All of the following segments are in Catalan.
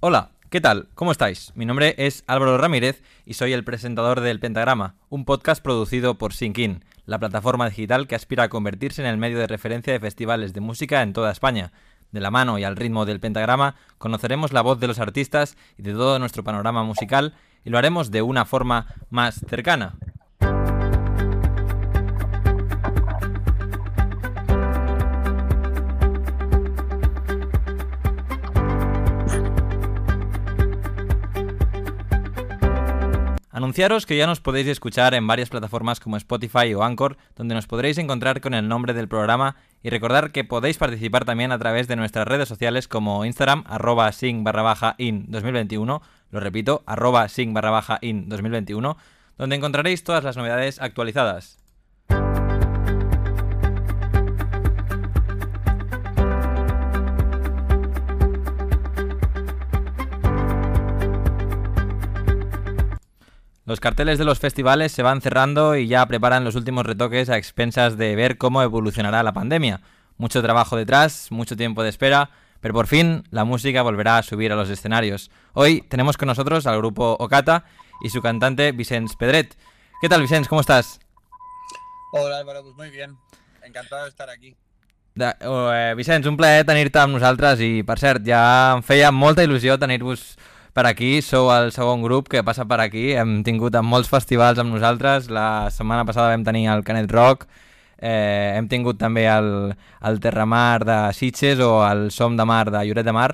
Hola, ¿qué tal? ¿Cómo estáis? Mi nombre es Álvaro Ramírez y soy el presentador del Pentagrama, un podcast producido por Sinkin, la plataforma digital que aspira a convertirse en el medio de referencia de festivales de música en toda España. De la mano y al ritmo del pentagrama, conoceremos la voz de los artistas y de todo nuestro panorama musical y lo haremos de una forma más cercana. Anunciaros que ya nos podéis escuchar en varias plataformas como Spotify o Anchor, donde nos podréis encontrar con el nombre del programa y recordar que podéis participar también a través de nuestras redes sociales como Instagram, arroba sing barra baja in 2021, lo repito, arroba sing barra baja in 2021, donde encontraréis todas las novedades actualizadas. Los carteles de los festivales se van cerrando y ya preparan los últimos retoques a expensas de ver cómo evolucionará la pandemia. Mucho trabajo detrás, mucho tiempo de espera, pero por fin la música volverá a subir a los escenarios. Hoy tenemos con nosotros al grupo Ocata y su cantante Vicens Pedret. ¿Qué tal, Vicens? ¿Cómo estás? Hola Álvaro, pues muy bien. Encantado de estar aquí. De, eh, Vicenç, un plaer tenir-te amb nosaltres i, per cert, ja em feia molta il·lusió tenir-vos per aquí, sou el segon grup que passa per aquí, hem tingut en molts festivals amb nosaltres, la setmana passada vam tenir el Canet Rock, eh, hem tingut també el, el Terramar de Sitges o el Som de Mar de Lloret de Mar,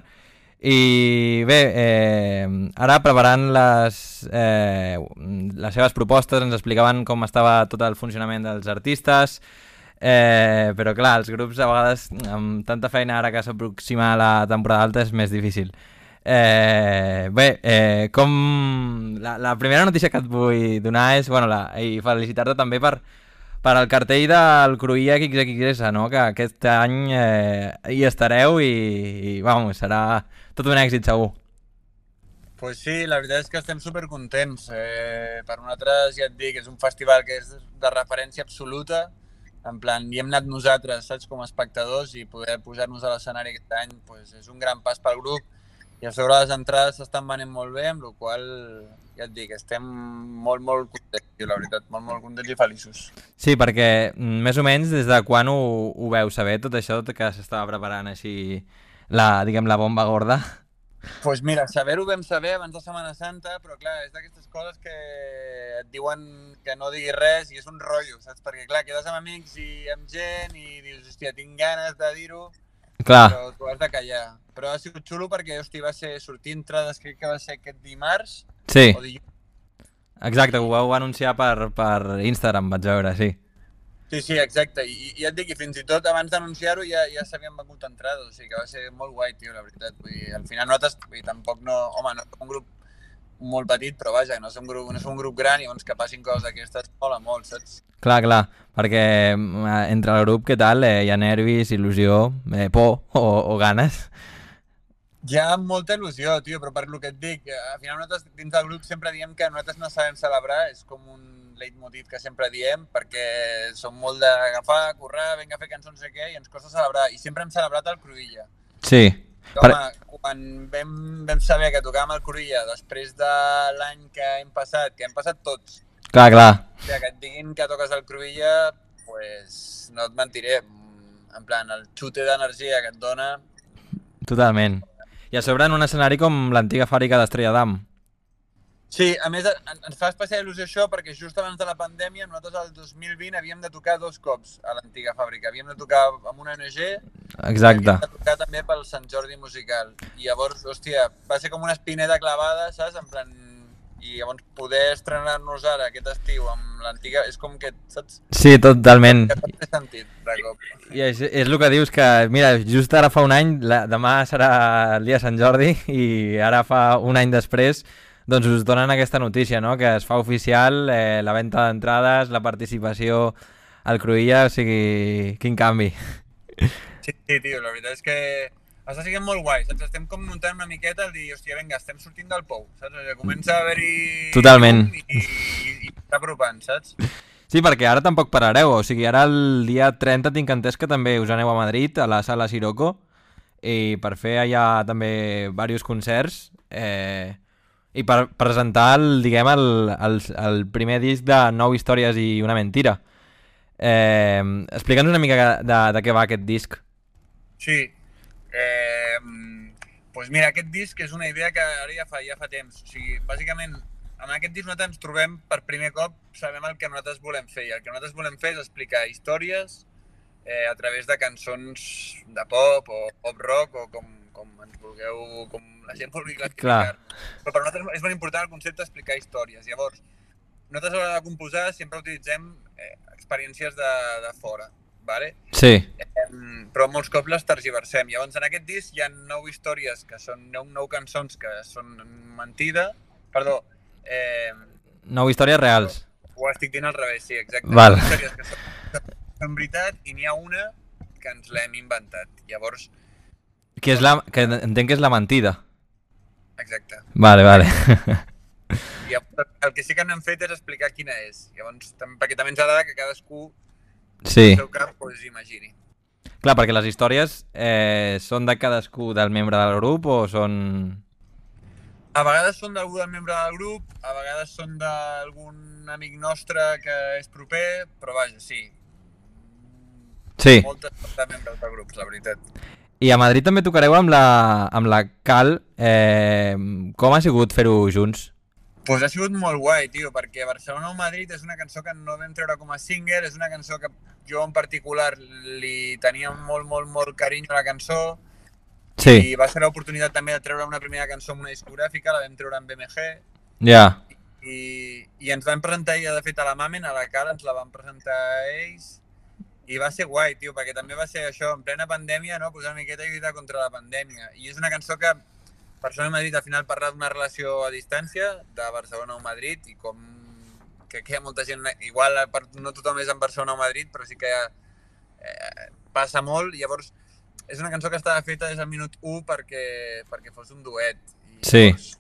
i bé, eh, ara preparant les, eh, les seves propostes ens explicaven com estava tot el funcionament dels artistes, eh, però clar, els grups a vegades amb tanta feina ara que s'aproxima la temporada alta és més difícil. Eh, bé, eh, com... La, la primera notícia que et vull donar és, bueno, la, i felicitar-te també per, per el cartell del Cruïlla XXS, no? que aquest any eh, hi estareu i, i vamos, serà tot un èxit segur. Pues sí, la veritat és que estem supercontents. Eh, per nosaltres, ja et dic, és un festival que és de referència absoluta, en plan, hi hem anat nosaltres, saps, com a espectadors, i poder posar-nos a l'escenari aquest any pues, és un gran pas pel grup, i a sobre les entrades s'estan venent molt bé, amb la qual ja et dic, estem molt, molt contents, la veritat, molt, molt contents i feliços. Sí, perquè mm, més o menys des de quan ho, ho veu saber, tot això que s'estava preparant així, la, diguem, la bomba gorda? Doncs pues mira, saber-ho vam saber abans de Setmana Santa, però clar, és d'aquestes coses que et diuen que no diguis res i és un rotllo, saps? Perquè clar, quedes amb amics i amb gent i dius, hòstia, tinc ganes de dir-ho, Clar. Però tu has de callar. Però ha sigut xulo perquè, hosti, va ser sortir entrades, crec que va ser aquest dimarts. Sí. O dilluns. Exacte, ho vau anunciar per, per Instagram, vaig veure, sí. Sí, sí, exacte. I, i ja et dic, i fins i tot abans d'anunciar-ho ja, ja s'havien vengut entrades, o sigui que va ser molt guai, tio, la veritat. Vull dir, al final nosaltres, vull dir, tampoc no... Home, no un grup molt petit, però vaja, no som, grup, no som un grup gran i llavors que passin coses d'aquestes mola molt, saps? Clar, clar, perquè eh, entre el grup, què tal? Eh, hi ha nervis, il·lusió, eh, por o, o ganes? Hi ha molta il·lusió, tio, però per lo que et dic, eh, al final nosaltres dins del grup sempre diem que nosaltres no sabem celebrar, és com un leitmotiv que sempre diem, perquè som molt d'agafar, currar, vinga a fer cançons, no sé què, i ens costa celebrar, i sempre hem celebrat el Cruïlla. Sí. Home, per... quan vam, vam saber que tocàvem el Cruïlla després de l'any que hem passat, que hem passat tots, Clar, clar. o sigui, que et diguin que toques el Cruïlla, pues no et mentiré, en plan, el xute d'energia que et dona... Totalment. I a sobre en un escenari com l'antiga fàbrica d'Estrella d'Am. Sí, a més en- ens fa especial il·lusió això perquè just abans de la pandèmia nosaltres el 2020 havíem de tocar dos cops a l'antiga fàbrica. Havíem de tocar amb una ONG i Exacte. havíem de tocar també pel Sant Jordi Musical. I llavors, hòstia, va ser com una espineta clavada, saps? En plan... I llavors poder estrenar-nos ara aquest estiu amb l'antiga és com que, saps? Sí, totalment. Que sentit, de cop. I és, és el que dius que, mira, just ara fa un any, la, demà serà el dia de Sant Jordi i ara fa un any després doncs us donen aquesta notícia, no? que es fa oficial eh, la venda d'entrades, la participació al Cruïlla, o sigui, quin canvi. Sí, sí, tio, la veritat és que està sent molt guai, saps? Estem com muntant una miqueta el dir, hòstia, vinga, estem sortint del pou, saps? O sigui, comença a haver-hi... Totalment. llum I, i, i està apropant, saps? Sí, perquè ara tampoc parareu, o sigui, ara el dia 30 tinc entès que també us aneu a Madrid, a la sala Siroco, i per fer allà també diversos concerts, eh, i per presentar el, diguem, el, el, el primer disc de Nou històries i una mentira. Eh, Explica'ns una mica de, de què va aquest disc. Sí. Eh, pues mira, aquest disc és una idea que ara ja fa, ja fa temps. O sigui, bàsicament, amb aquest disc nosaltres ens trobem per primer cop, sabem el que nosaltres volem fer. I el que nosaltres volem fer és explicar històries eh, a través de cançons de pop o pop rock o com, com ens vulgueu, com la gent vulgui classificar. Però per nosaltres és molt important el concepte d'explicar històries. Llavors, nosaltres a l'hora de composar sempre utilitzem eh, experiències de, de fora, ¿vale? Sí. Eh, però molts cops les tergiversem. Llavors, en aquest disc hi ha nou històries que són nou, nou cançons que són mentida, perdó, eh, Nou històries reals. ho estic dient al revés, sí, exacte. Val. Històries que són, són veritat i n'hi ha una que ens l'hem inventat. Llavors, Que, és la, que entenc que és la mentida. exacte. Vale, vale. I el que sí que no hem fet és explicar quina és. Llavors, perquè també ens agrada que cadascú Sí. al seu cap pues, imagini. Clar, perquè les històries eh, són de cadascú del membre del grup o són... A vegades són d'algú del membre del grup, a vegades són d'algun amic nostre que és proper, però vaja, sí. Sí. Moltes són de membres del grup, la veritat. I a Madrid també tocareu amb la, amb la Cal. Eh, com ha sigut fer-ho junts? Pues ha sigut molt guai, tio, perquè Barcelona o Madrid és una cançó que no vam treure com a single, és una cançó que jo en particular li tenia molt, molt, molt carinyo a la cançó Sí, i va ser l'oportunitat també de treure una primera cançó amb una discogràfica, la vam treure en BMG ja. i, i ens van presentar ja de fet a la Mamen, a la Cal ens la van presentar ells i va ser guai, tio, perquè també va ser això, en plena pandèmia, no? posar una miqueta i lluitar contra la pandèmia. I és una cançó que Barcelona i Madrid al final parla d'una relació a distància de Barcelona o Madrid i com que hi ha molta gent, igual per- no tothom és en Barcelona o Madrid, però sí que eh, passa molt, llavors és una cançó que estava feta des del minut 1 perquè, perquè fos un duet. I Sí. llavors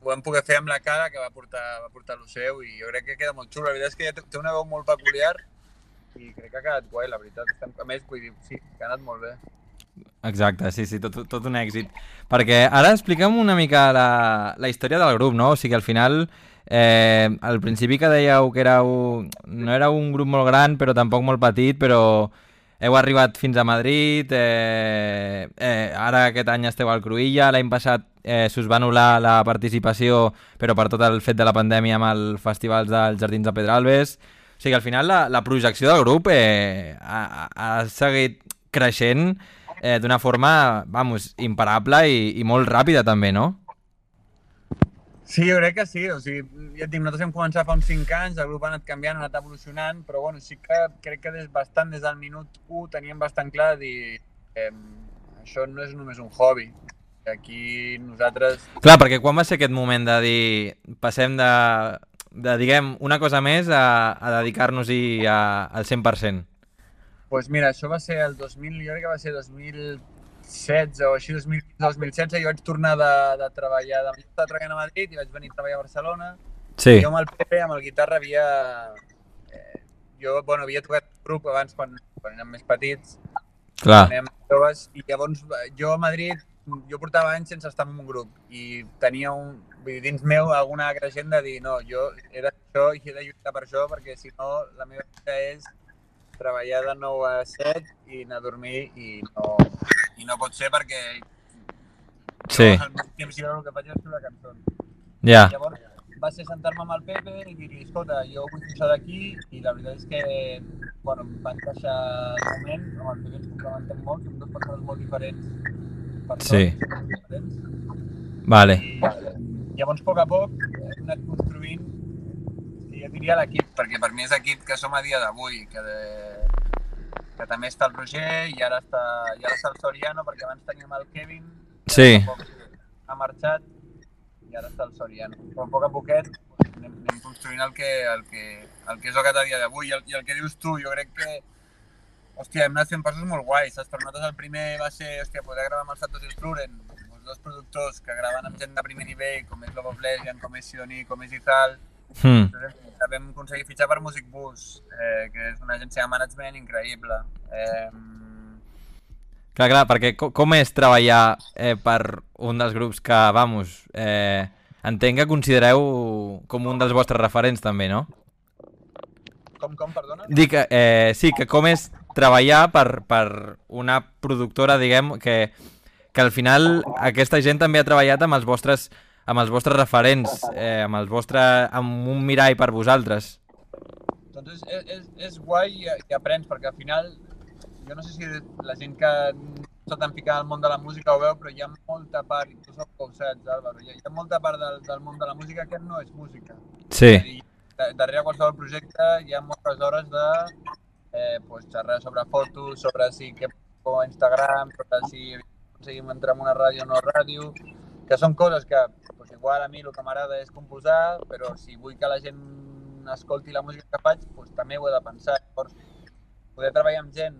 ho vam poder fer amb la cara que va portar, va portar el seu i jo crec que queda molt xulo. La veritat és que té una veu molt peculiar i crec que ha quedat guai, la veritat. Estem, a més, vull dir, sí, ha anat molt bé. Exacte, sí, sí, tot, tot un èxit. Perquè ara explica'm una mica la, la història del grup, no? O sigui, al final, eh, al principi que dèieu que éreu, no era un grup molt gran, però tampoc molt petit, però heu arribat fins a Madrid, eh, eh, ara aquest any esteu al Cruïlla, l'any passat eh, s'us va anul·lar la participació, però per tot el fet de la pandèmia amb els festivals dels Jardins de Pedralbes. O sigui, al final la, la projecció del grup eh, ha, ha seguit creixent eh, d'una forma, vamos, imparable i, i molt ràpida també, no? Sí, jo crec que sí. O sigui, ja et dic, nosaltres vam començar fa uns 5 anys, el grup ha anat canviant, ha anat evolucionant, però bueno, sí que crec que des bastant des del minut 1 teníem bastant clar de dir eh, això no és només un hobby. Aquí nosaltres Clar, perquè quan va ser aquest moment de dir passem de, de diguem, una cosa més a, a dedicar-nos-hi a- al 100%? pues mira, això va ser el 2000, jo crec que va ser 2016 o així, 2000, 2016, jo vaig tornar de, de treballar, de, estava treballant a Madrid i vaig venir a treballar a Barcelona. Sí, Jo amb el Pepe, amb el guitarra, havia... Eh, jo, bueno, havia tocat grup abans quan, quan érem més petits, clar. quan érem joves, i llavors eh, jo a Madrid, jo portava anys sense estar en un grup i tenia un, vull dir, dins meu alguna altra gent de dir no, jo he de fer això i he de lluitar per això perquè si no la meva vida és treballar de 9 a 7 i anar a dormir i no, i no pot ser perquè Sí, jo al meu temps jo el que faig és escriure cançons. ja. Llavors va ser sentar-me amb el Pepe i dir-li, escolta, jo vull fer això d'aquí i la veritat és que bueno, em va encaixar el moment, amb el Pepe ens complementem molt, som dues persones molt diferents. Per Sí. Vale. I llavors, a poc a poc, hem anat construint, jo diria l'equip, perquè per mi és equip que som a dia d'avui, que, de, que també està el Roger i ara està, i ara està el Soriano, perquè abans teníem el Kevin, que Sí. ha marxat, i ara està el Soriano. Però a poc a poquet doncs, anem, anem construint el que, el que, el que és el que a dia d'avui. I, el, I el que dius tu, jo crec que hòstia, hem anat fent passos molt guais, saps? Per nosaltres el primer va ser, hòstia, poder gravar amb els Santos i el Fluren, els dos productors que graven amb gent de primer nivell, com és Love of Lesbian, com és Sioni, com és Izal. Després vam aconseguir fitxar per Music Bus, eh, que és una agència de management increïble. Eh, Clar, clar, perquè co com és treballar eh, per un dels grups que, vamos, eh, entenc que considereu com un dels vostres referents també, no? Com, com, perdona? Dic, eh, sí, que com és treballar per, per una productora, diguem, que, que al final aquesta gent també ha treballat amb els vostres, amb els vostres referents, eh, amb, els vostres, amb un mirall per vosaltres. Doncs és, és, és, és guai i aprens, perquè al final, jo no sé si la gent que no està tan ficada al món de la música ho veu, però hi ha molta part, i tu que ho saps, Álvaro, hi ha, molta part del, del món de la música que no és música. Sí. I da- darrere qualsevol projecte hi ha moltes hores de eh, pues, xerrar sobre fotos, sobre si què o Instagram, sobre si aconseguim entrar en una ràdio o no ràdio, que són coses que pues, igual a mi el que m'agrada és composar, però si vull que la gent escolti la música que faig, pues, també ho he de pensar. Llavors, poder treballar amb gent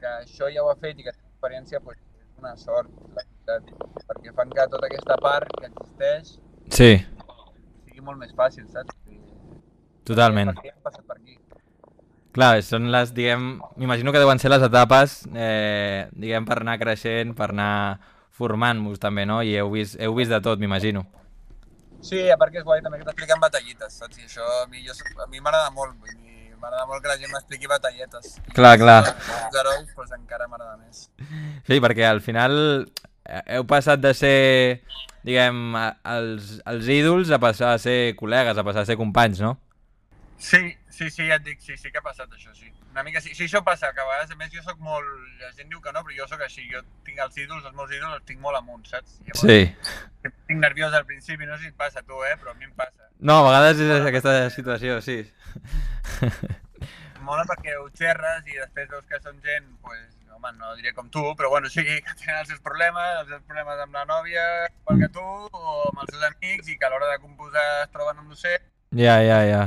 que això ja ho ha fet i que té experiència pues, és una sort, la veritat, perquè fan que tota aquesta part que existeix Sí, sigui molt més fàcil, saps? Totalment. perquè hem passat per aquí. Clar, són les, diguem, m'imagino que deuen ser les etapes, eh, diguem, per anar creixent, per anar formant-vos també, no? I heu vist, heu vist de tot, m'imagino. Sí, a part que és guai també que t'expliquen batallites, saps? I això a mi, jo, a mi m'agrada molt, vull dir, m'agrada molt que la gent m'expliqui batalletes. I Clar, clar. Els herois, doncs encara m'agrada més. Sí, perquè al final eh, heu passat de ser, diguem, els, els ídols a passar a ser col·legues, a passar a ser companys, no? Sí, sí, sí, ja et dic, sí, sí que ha passat això, sí. Una mica sí, sí això passa, que a vegades, a més, jo sóc molt... La gent diu que no, però jo sóc així, jo tinc els ídols, els meus ídols els tinc molt amunt, saps? Llavors, Sí. Estic nerviós al principi, no sé si et passa a tu, eh, però a mi em passa. No, a vegades és aquesta situació, sí. Mola perquè ho xerres i després veus que són gent, pues, home, no diré com tu, però bueno, sí, que tenen els seus problemes, els seus problemes amb la nòvia, igual que tu, o amb els seus amics, i que a l'hora de composar es troben amb sé. Ja, ja, ja.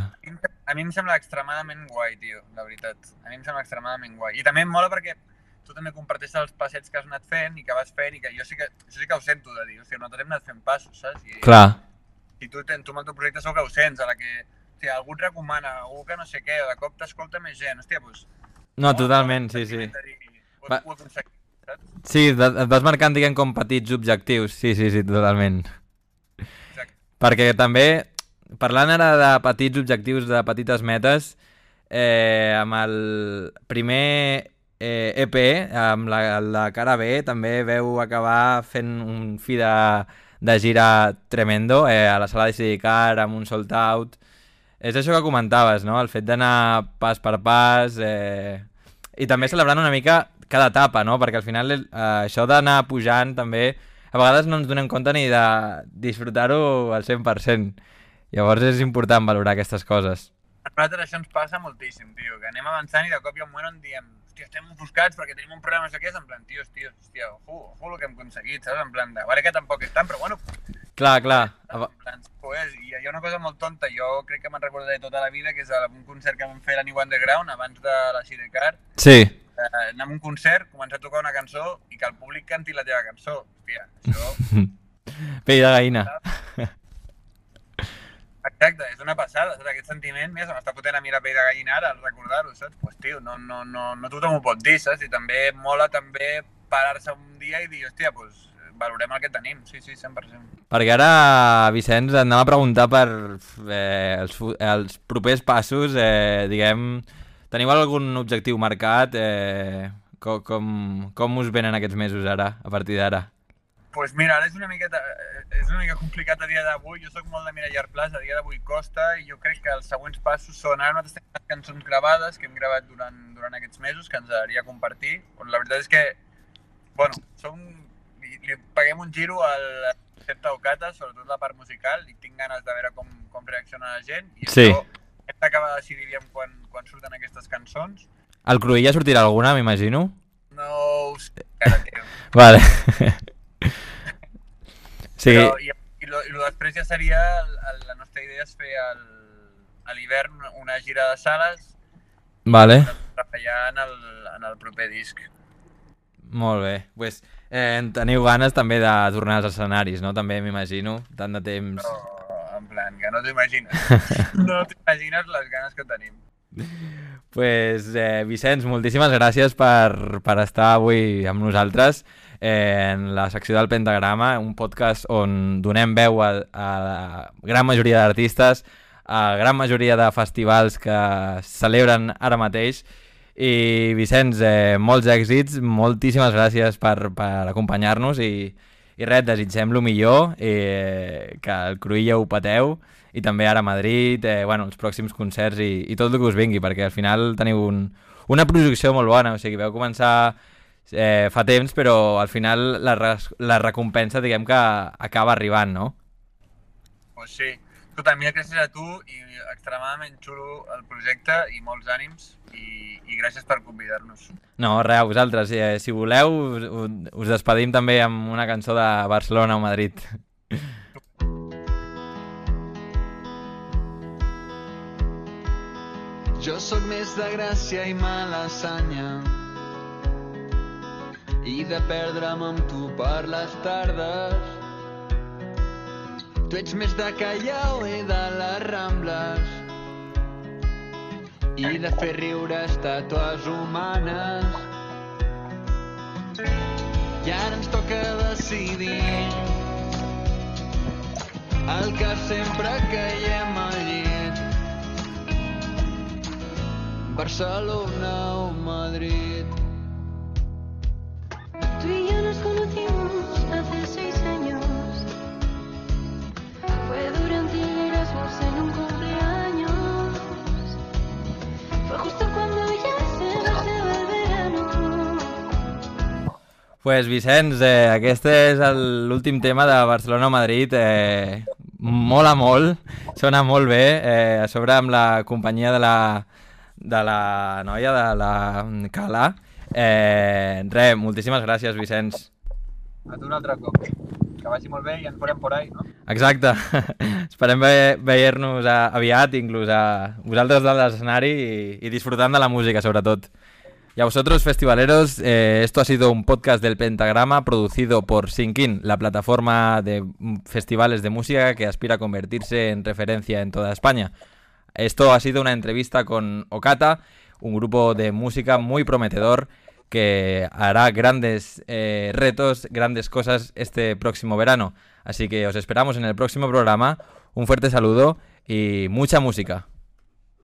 A mi em- sembla extremadament guai, tio, la veritat. A mi em sembla extremadament guai. I també em mola perquè tu també comparteixes els passets que has anat fent i que vas fent i que jo sí que, jo sí que ho sento de dir, hòstia, nosaltres hem anat fent passos, saps? I, Clar. i tu, tu amb el teu projecte segur que ho sents, a la que hòstia, algú et recomana, algú que no sé què, o de cop t'escolta més gent, hòstia, doncs... No, totalment, sí, sí. Ho, Va- ho? Sí, et vas marcant, diguem, com petits objectius. Sí, sí, sí, totalment. Exacte. Perquè també, parlant ara de petits objectius, de petites metes, eh, amb el primer eh, EP, amb la, la cara B, també veu acabar fent un fi de, de gira tremendo eh, a la sala de Sidicar, amb un sold out. És això que comentaves, no? El fet d'anar pas per pas eh, i també celebrant una mica cada etapa, no? Perquè al final eh, això d'anar pujant també a vegades no ens donem compte ni de disfrutar-ho al 100%. Llavors és important valorar aquestes coses. A nosaltres això ens passa moltíssim, tio, que anem avançant i de cop hi ha un moment on diem hòstia, estem ofuscats perquè tenim un problema, sé què, és en plan, tio, tio, hòstia, ojo, ojo el que hem aconseguit, saps? En plan, de, vale que tampoc és tant, però bueno, Clar, clar. En plan, pues, i hi ha una cosa molt tonta, jo crec que me'n recordaré tota la vida, que és un concert que vam fer a New Underground, abans de la Sidecar, Sí, eh, anar a un concert, començar a tocar una cançó i que el públic canti la teva cançó. Hòstia, això... pell de gallina. Exacte, és una passada, saps? Aquest sentiment, mira, se m'està fotent a mi la pell de gallina ara al recordar-ho, saps? Pues, tio, no, no, no, no tothom ho pot dir, saps? I també mola també parar-se un dia i dir, hòstia, pues, valorem el que tenim, sí, sí, 100%. Perquè ara, Vicenç, anava a preguntar per eh, els, els propers passos, eh, diguem, teniu algun objectiu marcat? Eh, com, com, com us venen aquests mesos ara, a partir d'ara? Pues mira, ara és una miqueta, eh, és una mica complicat a dia d'avui, jo sóc molt de mirar llarg plaç, a dia d'avui costa, i jo crec que els següents passos són, ara nosaltres tenim unes cançons gravades que hem gravat durant, durant aquests mesos, que ens agradaria compartir, on la veritat és que, bueno, som, li, li paguem un giro al concepte Ocata, sobretot la part musical, i tinc ganes de veure com, com reacciona la gent, i Sí. això hem d'acabar de decidir quan, quan surten aquestes cançons. Al Cruïlla sortirà alguna, m'imagino? No ho sé, encara, tio. Vale. Sí, Però, i, i, lo, I lo després ja seria, el, el, la nostra idea és fer el, a l'hivern una- gira de sales vale. treballar en el, en el proper disc. Molt bé. Pues, eh, teniu ganes també de tornar als escenaris, no? També m'imagino, tant de temps. Però, en plan, que no t'ho imagines. no t'imagines les ganes que tenim. pues, eh, Vicenç, moltíssimes gràcies per, per estar avui amb nosaltres en la secció del Pentagrama, un podcast on donem veu a, a la gran majoria d'artistes, a gran majoria de festivals que celebren ara mateix. I Vicenç, eh, molts èxits, moltíssimes gràcies per, per acompanyar-nos i, i res, desitgem lo millor, eh, que el Cruïlla ho pateu i també ara a Madrid, eh, bueno, els pròxims concerts i, i tot el que us vingui, perquè al final teniu un, una projecció molt bona, o sigui, veu començar eh, fa temps, però al final la, la recompensa, diguem que acaba arribant, no? Pues sí. Escolta, mira, gràcies a tu i extremadament xulo el projecte i molts ànims i, i gràcies per convidar-nos. No, res, a vosaltres. Eh, si voleu, us, us despedim també amb una cançó de Barcelona o Madrid. Jo sóc més de gràcia i malassanya i de perdre'm amb tu per les tardes. Tu ets més de Callao i de les Rambles i de fer riure estàtues humanes. I ara ens toca decidir el que sempre caiem al llit. Barcelona o Madrid. Tú y yo nos conocimos hace seis años. Fue durante el Erasmus en un cumpleaños. Fue justo cuando ya se marchaba el verano. pues Vicenç, eh, aquest és l'últim tema de Barcelona-Madrid. Eh, mola molt, sona molt bé, eh, a sobre amb la companyia de la, de la noia, de la Cala. Eh, res, moltíssimes gràcies, Vicenç. A tu un altre cop. Que vagi molt bé i ens veurem por ahí, no? Exacte. Esperem ve veure-nos a- aviat, inclús a vosaltres de l'escenari i, disfrutant de la música, sobretot. Y a vosotros, festivaleros, eh, esto ha sido un podcast del Pentagrama producido por Sinkin, la plataforma de mm, festivales de música que aspira a convertirse en referencia en toda España. Esto ha sido una entrevista con Okata, un grupo de música muy prometedor que hará grandes eh, retos, grandes cosas este próximo verano. Así que os esperamos en el próximo programa. Un fuerte saludo y mucha música.